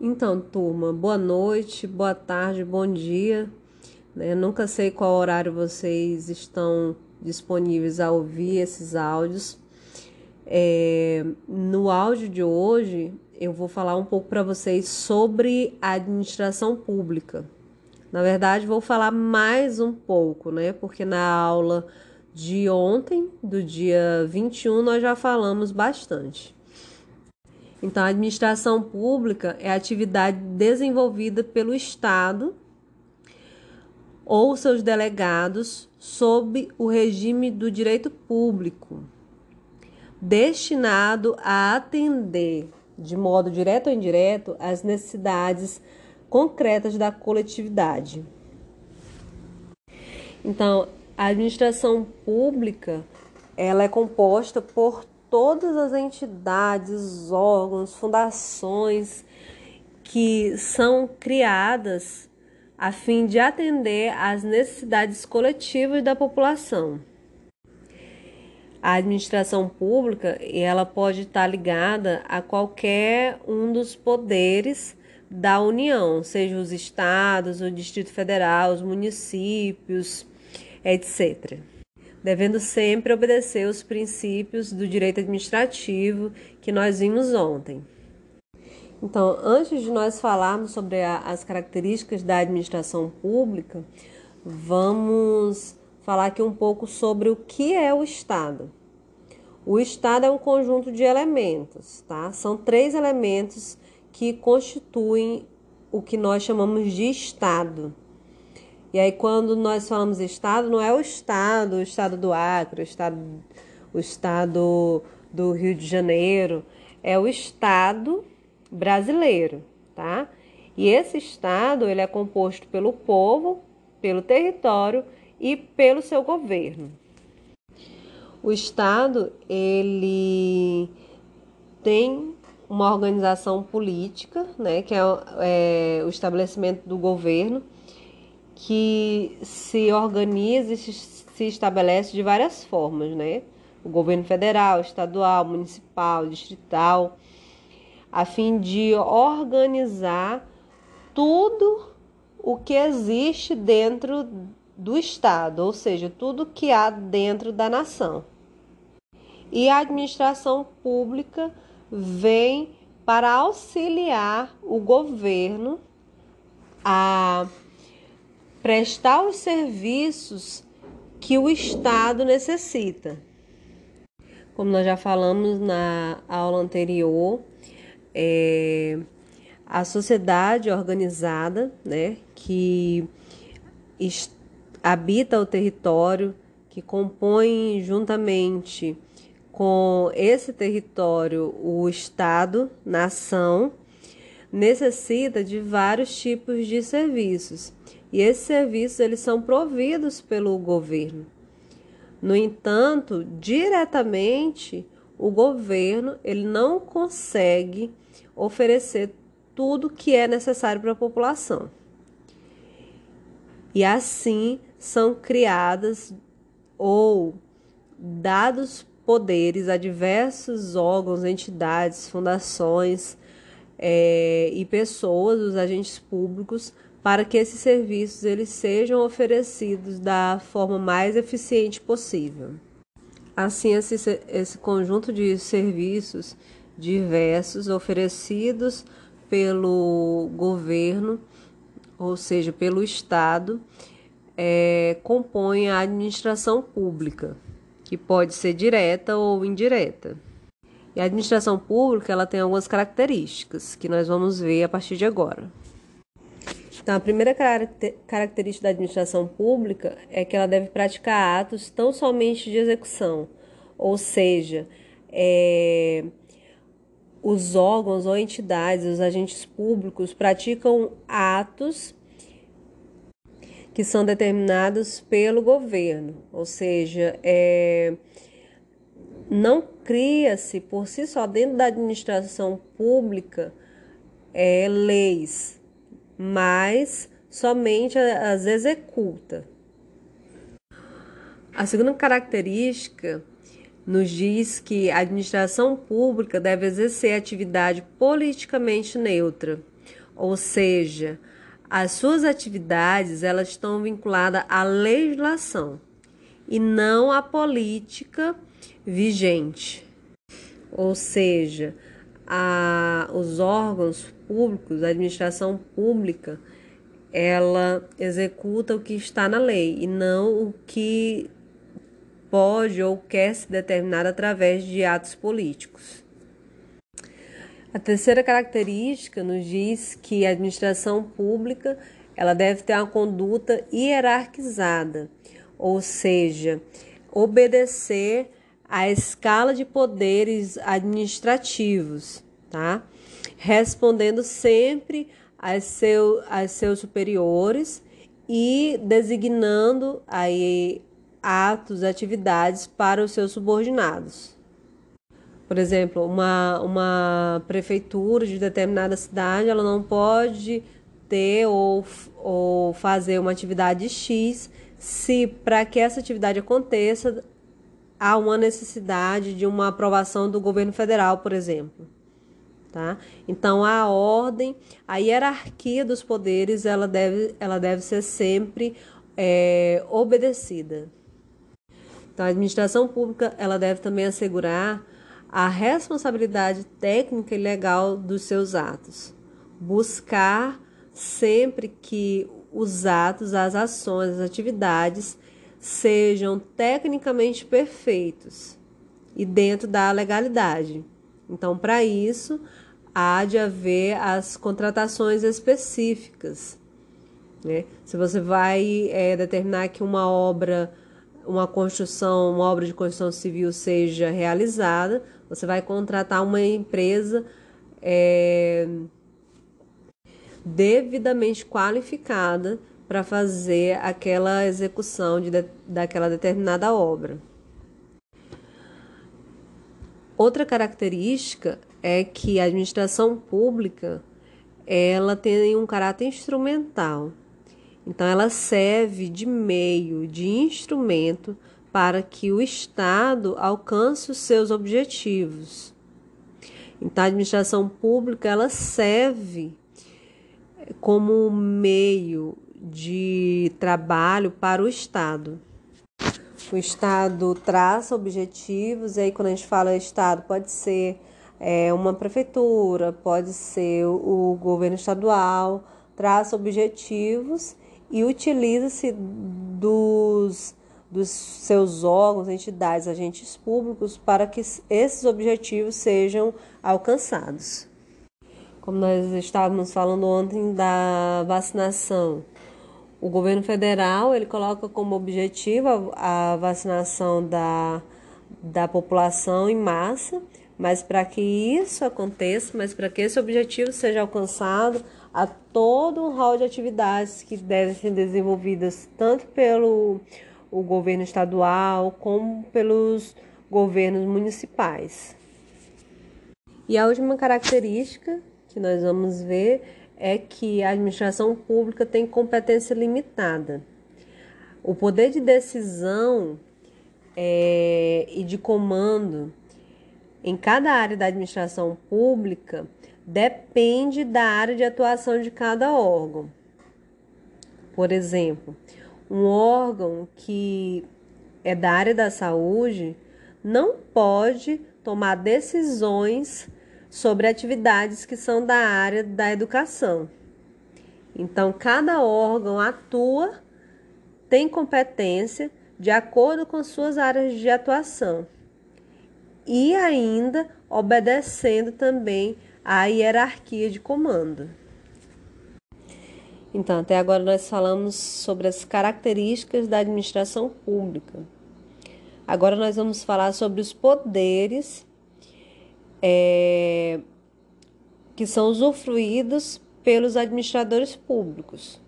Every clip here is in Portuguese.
Então, turma, boa noite, boa tarde, bom dia. Né? Nunca sei qual horário vocês estão disponíveis a ouvir esses áudios. É, no áudio de hoje, eu vou falar um pouco para vocês sobre a administração pública. Na verdade, vou falar mais um pouco, né? Porque na aula de ontem, do dia 21, nós já falamos bastante. Então, a administração pública é a atividade desenvolvida pelo Estado ou seus delegados sob o regime do direito público, destinado a atender, de modo direto ou indireto, as necessidades concretas da coletividade. Então, a administração pública ela é composta por todas as entidades, órgãos, fundações que são criadas a fim de atender às necessidades coletivas da população. A administração pública ela pode estar ligada a qualquer um dos poderes da União, seja os estados, o Distrito Federal, os municípios, etc devendo sempre obedecer os princípios do direito administrativo que nós vimos ontem. Então, antes de nós falarmos sobre a, as características da administração pública, vamos falar aqui um pouco sobre o que é o Estado. O Estado é um conjunto de elementos, tá? São três elementos que constituem o que nós chamamos de Estado. E aí, quando nós falamos Estado, não é o Estado, o Estado do Acre, o Estado, o estado do Rio de Janeiro, é o Estado brasileiro, tá? E esse Estado, ele é composto pelo povo, pelo território e pelo seu governo. O Estado, ele tem uma organização política, né, que é, é o estabelecimento do governo, que se organiza e se estabelece de várias formas, né? O governo federal, estadual, municipal, distrital, a fim de organizar tudo o que existe dentro do Estado, ou seja, tudo que há dentro da nação. E a administração pública vem para auxiliar o governo a prestar os serviços que o Estado necessita. Como nós já falamos na aula anterior, é, a sociedade organizada, né, que habita o território, que compõe juntamente com esse território o Estado, nação, necessita de vários tipos de serviços e esses serviços eles são providos pelo governo. No entanto, diretamente o governo ele não consegue oferecer tudo que é necessário para a população. E assim são criadas ou dados poderes a diversos órgãos, entidades, fundações é, e pessoas, os agentes públicos, para que esses serviços eles sejam oferecidos da forma mais eficiente possível. Assim, esse, esse conjunto de serviços diversos oferecidos pelo governo, ou seja, pelo Estado, é, compõe a administração pública, que pode ser direta ou indireta. E a administração pública ela tem algumas características que nós vamos ver a partir de agora. Então, a primeira característica da administração pública é que ela deve praticar atos tão somente de execução, ou seja, é, os órgãos ou entidades, os agentes públicos praticam atos que são determinados pelo governo, ou seja, é, não cria-se por si só dentro da administração pública é, leis mas somente as executa. A segunda característica nos diz que a administração pública deve exercer atividade politicamente neutra, ou seja, as suas atividades elas estão vinculadas à legislação e não à política vigente. Ou seja, a, os órgãos públicos, a administração pública, ela executa o que está na lei e não o que pode ou quer se determinar através de atos políticos. A terceira característica nos diz que a administração pública ela deve ter uma conduta hierarquizada, ou seja, obedecer à escala de poderes administrativos, tá? Respondendo sempre aos, seu, aos seus superiores e designando aí atos, atividades para os seus subordinados. Por exemplo, uma, uma prefeitura de determinada cidade, ela não pode ter ou, ou fazer uma atividade X se para que essa atividade aconteça há uma necessidade de uma aprovação do governo federal, por exemplo. Tá? Então a ordem, a hierarquia dos poderes, ela deve, ela deve ser sempre é, obedecida. Então, a administração pública ela deve também assegurar a responsabilidade técnica e legal dos seus atos, buscar sempre que os atos, as ações, as atividades sejam tecnicamente perfeitos e dentro da legalidade. Então, para isso, há de haver as contratações específicas. Né? Se você vai é, determinar que uma obra uma construção, uma obra de construção civil seja realizada, você vai contratar uma empresa é, devidamente qualificada para fazer aquela execução de, daquela determinada obra. Outra característica é que a administração pública ela tem um caráter instrumental. Então, ela serve de meio, de instrumento para que o Estado alcance os seus objetivos. Então, a administração pública ela serve como meio de trabalho para o Estado. O Estado traça objetivos, e aí quando a gente fala Estado, pode ser é, uma prefeitura, pode ser o governo estadual, traça objetivos e utiliza-se dos, dos seus órgãos, entidades, agentes públicos para que esses objetivos sejam alcançados. Como nós estávamos falando ontem da vacinação, o governo federal ele coloca como objetivo a, vacinação da, da população em massa, mas para que isso aconteça, mas para que esse objetivo seja alcançado, há todo um rol de atividades que devem ser desenvolvidas tanto pelo o governo estadual como pelos governos municipais. E a última característica que nós vamos ver é que a administração pública tem competência limitada. O poder de decisão é, e de comando em cada área da administração pública depende da área de atuação de cada órgão. Por exemplo, um órgão que é da área da saúde não pode tomar decisões sobre atividades que são da área da educação. Então, cada órgão atua, tem competência de acordo com suas áreas de atuação e ainda obedecendo também a hierarquia de comando. Então, até agora nós falamos sobre as características da administração pública. Agora nós vamos falar sobre os poderes é, que são usufruídos pelos administradores públicos.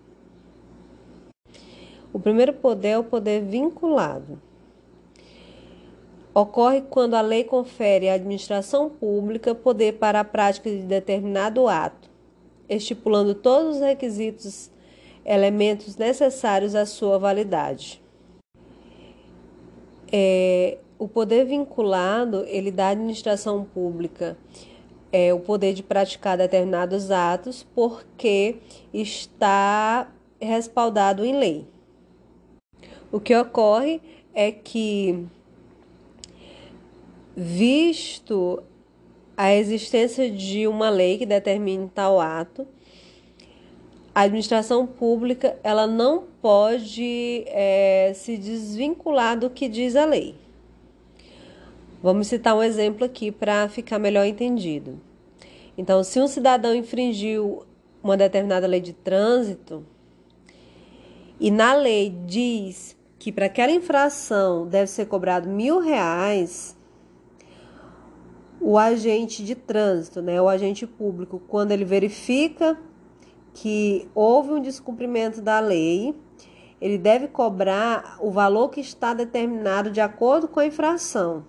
O primeiro poder é o poder vinculado ocorre quando a lei confere à administração pública poder para a prática de determinado ato, estipulando todos os requisitos, elementos necessários à sua validade. É, o poder vinculado, ele dá à administração pública é, o poder de praticar determinados atos porque está respaldado em lei. O que ocorre é que, visto a existência de uma lei que determine tal ato, a administração pública ela não pode é, se desvincular do que diz a lei. Vamos citar um exemplo aqui para ficar melhor entendido. Então, se um cidadão infringiu uma determinada lei de trânsito e na lei diz que para aquela infração deve ser cobrado mil reais, o agente de trânsito, né, o agente público, quando ele verifica que houve um descumprimento da lei, ele deve cobrar o valor que está determinado de acordo com a infração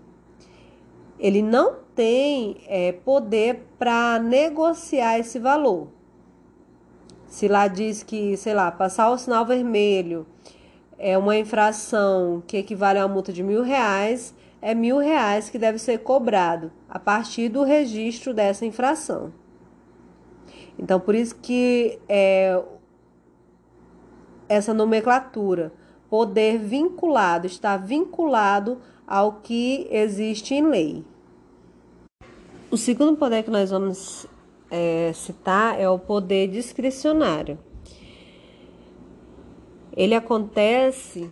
ele não tem é, poder para negociar esse valor. Se lá diz que, sei lá, passar o sinal vermelho é uma infração que equivale a uma multa de mil reais, é mil reais que deve ser cobrado a partir do registro dessa infração. Então, por isso que é, essa nomenclatura, poder vinculado, está vinculado ao que existe em lei. O segundo poder que nós vamos é, citar é o poder discricionário. Ele acontece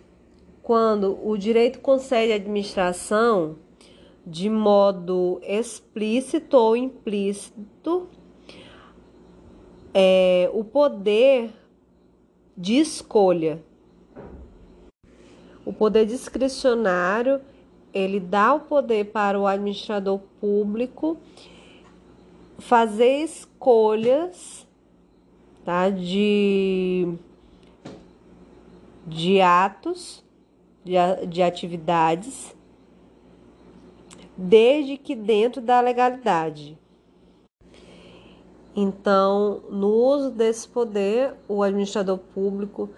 quando o direito concede à administração, de modo explícito ou implícito, é, o poder de escolha. O poder discricionário ele dá o poder para o administrador público fazer escolhas tá, de, de atos, de, de atividades, desde que dentro da legalidade. Então, no uso desse poder, o administrador público,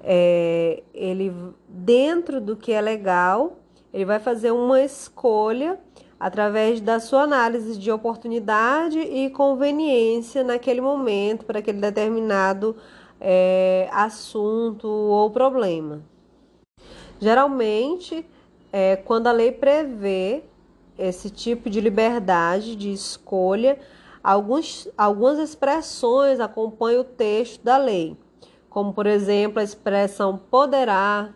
é, ele dentro do que é legal, ele vai fazer uma escolha através da sua análise de oportunidade e conveniência naquele momento para aquele determinado é, assunto ou problema. Geralmente, é, quando a lei prevê esse tipo de liberdade de escolha, alguns, algumas expressões acompanham o texto da lei, como por exemplo a expressão poderá,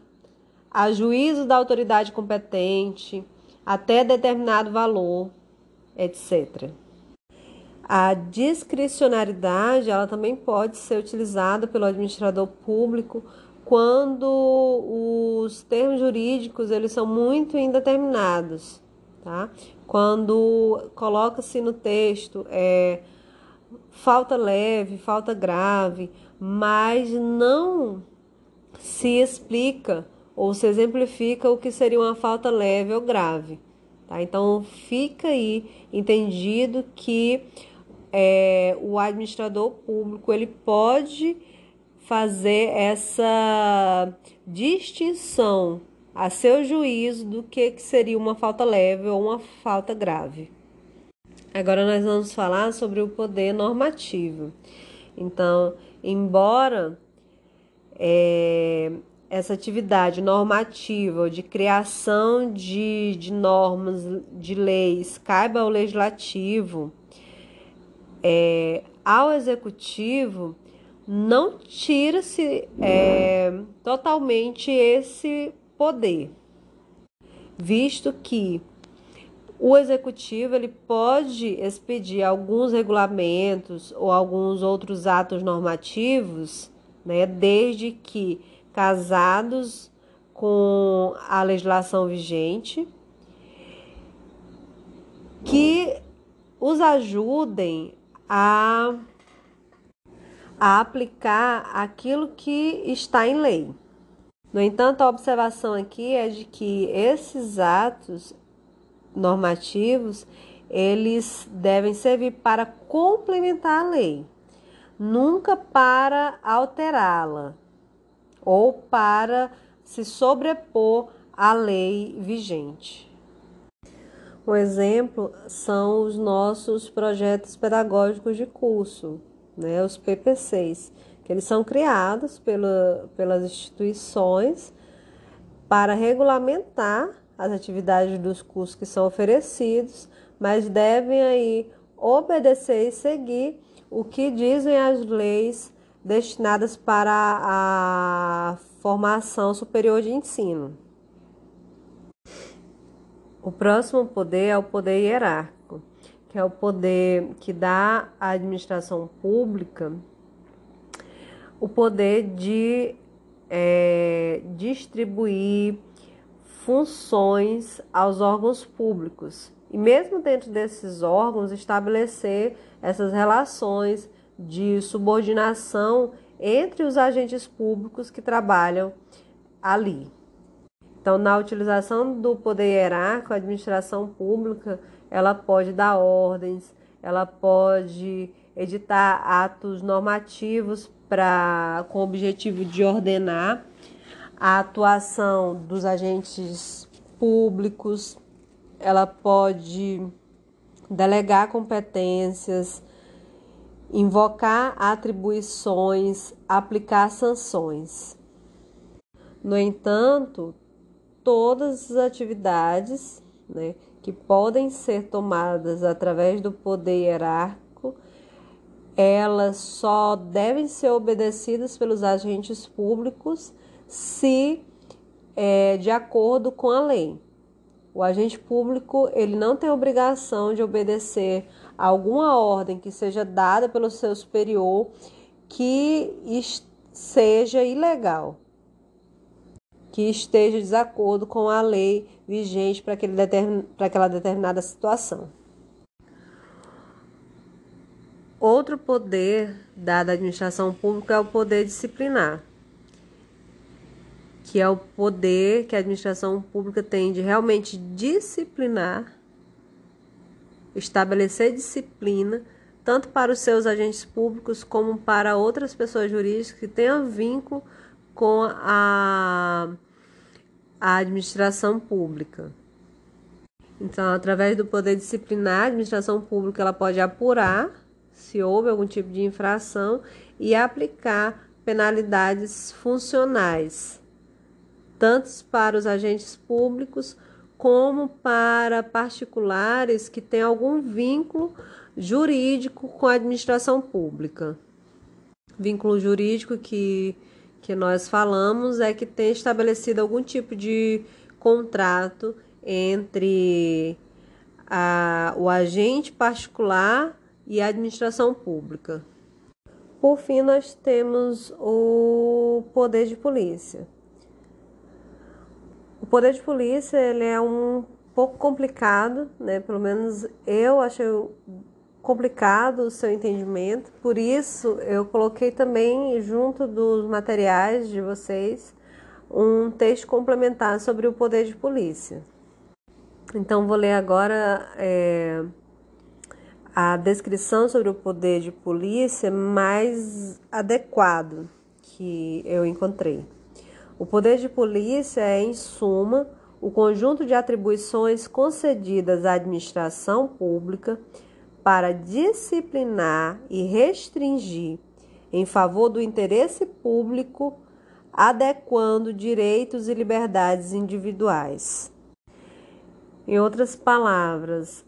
a juízo da autoridade competente, até determinado valor, etc. A discricionariedade ela também pode ser utilizada pelo administrador público quando os termos jurídicos eles são muito indeterminados, tá? Quando coloca-se no texto é, falta leve, falta grave, mas não se explica ou se exemplifica o que seria uma falta leve ou grave. Tá? Então, fica aí entendido que é, o administrador público ele pode fazer essa distinção a seu juízo do que, que seria uma falta leve ou uma falta grave. Agora nós vamos falar sobre o poder normativo. Então, embora é, essa atividade normativa de criação de, de normas, de leis, caiba ao legislativo, é, ao executivo, não tira-se é, totalmente esse poder, visto que o executivo ele pode expedir alguns regulamentos ou alguns outros atos normativos, né, desde que casados com a legislação vigente, que os ajudem a, a aplicar aquilo que está em lei. No entanto, a observação aqui é de que esses atos normativos eles devem servir para complementar a lei, nunca para alterá-la ou para se sobrepor à lei vigente. Um exemplo são os nossos projetos pedagógicos de curso, né, os PPCs, que eles são criados pela, pelas instituições para regulamentar as atividades dos cursos que são oferecidos, mas devem aí obedecer e seguir o que dizem as leis destinadas para a formação superior de ensino. O próximo poder é o poder hierárquico, que é o poder que dá à administração pública o poder de é, distribuir funções aos órgãos públicos e, mesmo dentro desses órgãos, estabelecer essas relações de subordinação entre os agentes públicos que trabalham ali. Então, na utilização do poder hierárquico, a administração pública ela pode dar ordens, ela pode editar atos normativos para com o objetivo de ordenar a atuação dos agentes públicos, ela pode delegar competências, invocar atribuições, aplicar sanções. No entanto, todas as atividades né, que podem ser tomadas através do poder hierárquico, elas só devem ser obedecidas pelos agentes públicos se é, de acordo com a lei. O agente público ele não tem obrigação de obedecer alguma ordem que seja dada pelo seu superior que seja ilegal que esteja de desacordo com a lei vigente para, aquele para aquela determinada situação. Outro poder dado à administração pública é o poder disciplinar, que é o poder que a administração pública tem de realmente disciplinar, estabelecer disciplina, tanto para os seus agentes públicos como para outras pessoas jurídicas que tenham vínculo com a, a administração pública. Então, através do poder disciplinar, a administração pública ela pode apurar se houve algum tipo de infração e aplicar penalidades funcionais, tanto para os agentes públicos como para particulares que têm algum vínculo jurídico com a administração pública. Vínculo jurídico que que nós falamos é que tem estabelecido algum tipo de contrato entre a, o agente particular e a administração pública. Por fim, nós temos o poder de polícia. Poder de polícia ele é um pouco complicado, né? Pelo menos eu achei complicado o seu entendimento, por isso eu coloquei também junto dos materiais de vocês um texto complementar sobre o poder de polícia. Então vou ler agora é, a descrição sobre o poder de polícia mais adequado que eu encontrei. O poder de polícia é, em suma, o conjunto de atribuições concedidas à administração pública para disciplinar e restringir em favor do interesse público, adequando direitos e liberdades individuais. Em outras palavras,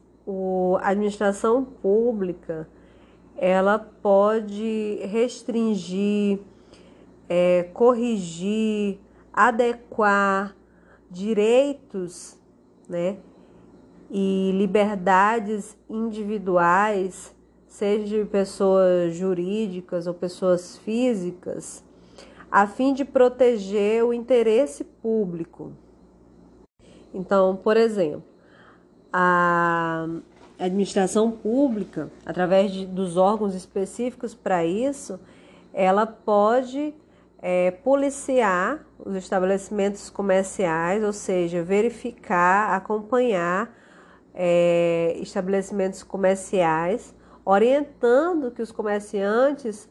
a administração pública ela pode restringir, é, corrigir, adequar direitos, né, e liberdades individuais, seja de pessoas jurídicas ou pessoas físicas, a fim de proteger o interesse público. Então, por exemplo, a administração pública, através de, dos órgãos específicos para isso, ela pode é, policiar os estabelecimentos comerciais, ou seja, verificar, acompanhar é, estabelecimentos comerciais, orientando que os comerciantes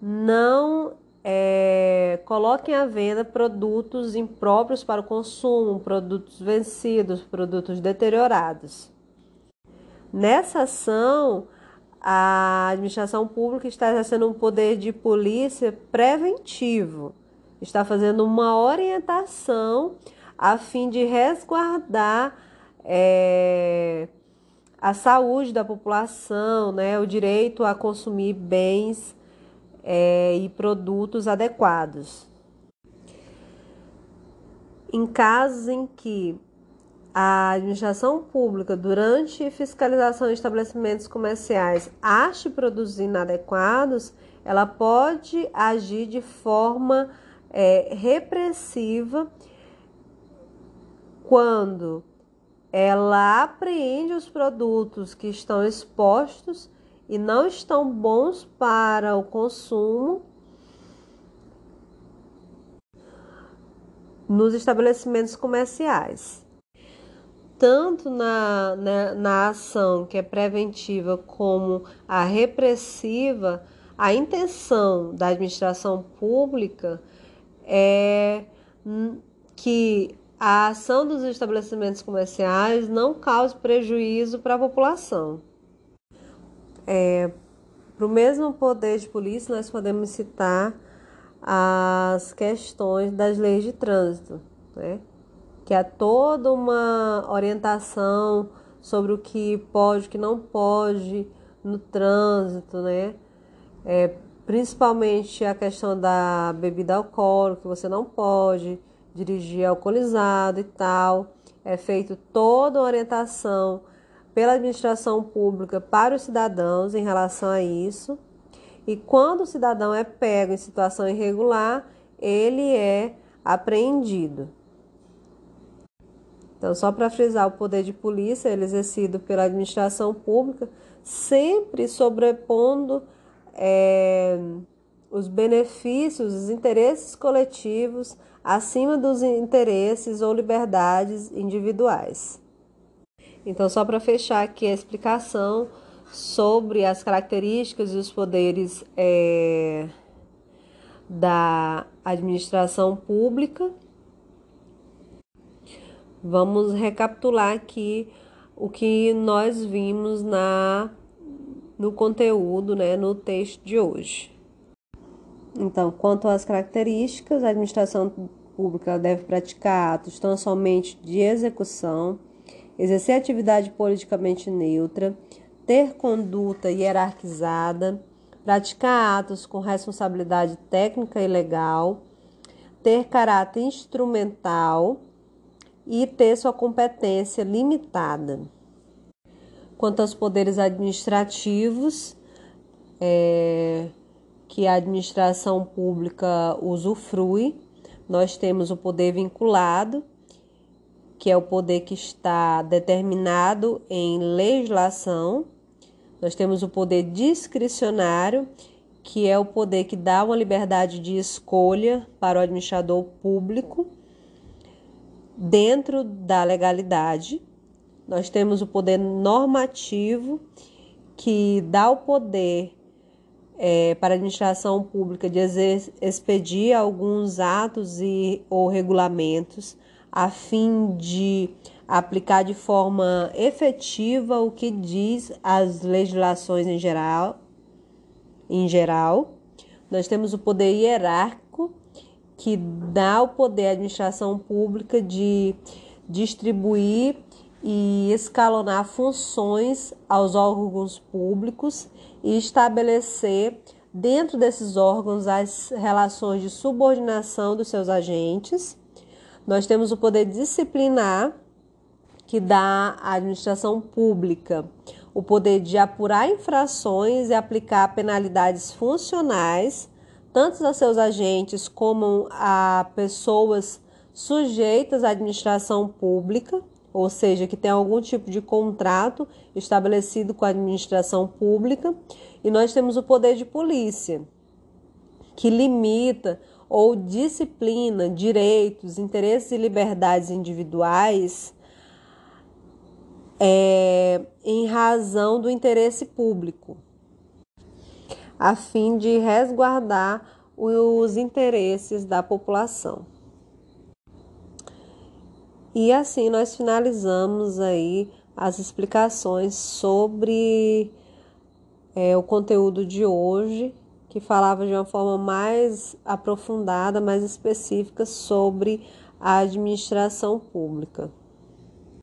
não é, coloquem à venda produtos impróprios para o consumo, produtos vencidos, produtos deteriorados. Nessa ação, a administração pública está exercendo um poder de polícia preventivo, está fazendo uma orientação a fim de resguardar é, a saúde da população, né, o direito a consumir bens é, e produtos adequados. Em casos em que a administração pública, durante fiscalização de estabelecimentos comerciais, ache produtos inadequados, ela pode agir de forma é, repressiva quando ela apreende os produtos que estão expostos e não estão bons para o consumo nos estabelecimentos comerciais. Tanto na, na, né, na ação que é preventiva como a repressiva, a intenção da administração pública é que a ação dos estabelecimentos comerciais não cause prejuízo para a população. É, para o mesmo poder de polícia, nós podemos citar as questões das leis de trânsito, né? que há toda uma orientação sobre o que pode, o que não pode no trânsito, né? É, principalmente a questão da bebida alcoólica, que você não pode dirigir alcoolizado e tal. É feito toda uma orientação pela administração pública para os cidadãos em relação a isso. E quando o cidadão é pego em situação irregular, ele é apreendido. Então, só para frisar, o poder de polícia é exercido pela administração pública, sempre sobrepondo é, os benefícios, os interesses coletivos acima dos interesses ou liberdades individuais. Então, só para fechar aqui a explicação sobre as características e os poderes é, da administração pública Vamos recapitular aqui o que nós vimos na no conteúdo, né, no texto de hoje. Então, quanto às características, a administração pública deve praticar atos tão somente de execução, exercer atividade politicamente neutra, ter conduta hierarquizada, praticar atos com responsabilidade técnica e legal, ter caráter instrumental, e ter sua competência limitada. Quanto aos poderes administrativos, é, que a administração pública usufrui, nós temos o poder vinculado, que é o poder que está determinado em legislação. Nós temos o poder discricionário, que é o poder que dá uma liberdade de escolha para o administrador público dentro da legalidade. Nós temos o poder normativo, que dá o poder é, para a administração pública de expedir alguns atos e, ou regulamentos a fim de aplicar de forma efetiva o que diz as legislações em geral. Em geral, nós temos o poder hierárquico que dá o poder à administração pública de distribuir e escalonar funções aos órgãos públicos e estabelecer dentro desses órgãos as relações de subordinação dos seus agentes. Nós temos o poder disciplinar, que dá à administração pública o poder de apurar infrações e aplicar penalidades funcionais tanto a seus agentes como a pessoas sujeitas à administração pública, ou seja, que tem algum tipo de contrato estabelecido com a administração pública, e nós temos o poder de polícia, que limita ou disciplina direitos, interesses e liberdades individuais é, em razão do interesse público a fim de resguardar os interesses da população. E assim nós finalizamos aí as explicações sobre é, o conteúdo de hoje, que falava de uma forma mais aprofundada, mais específica sobre a administração pública.